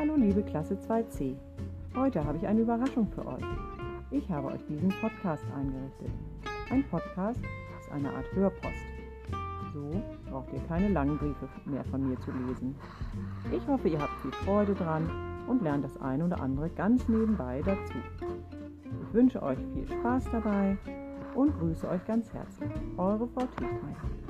Hallo liebe Klasse 2c. Heute habe ich eine Überraschung für euch. Ich habe euch diesen Podcast eingerichtet. Ein Podcast ist eine Art Hörpost. So braucht ihr keine langen Briefe mehr von mir zu lesen. Ich hoffe, ihr habt viel Freude dran und lernt das eine oder andere ganz nebenbei dazu. Ich wünsche euch viel Spaß dabei und grüße euch ganz herzlich. Eure Frau Tietmeier.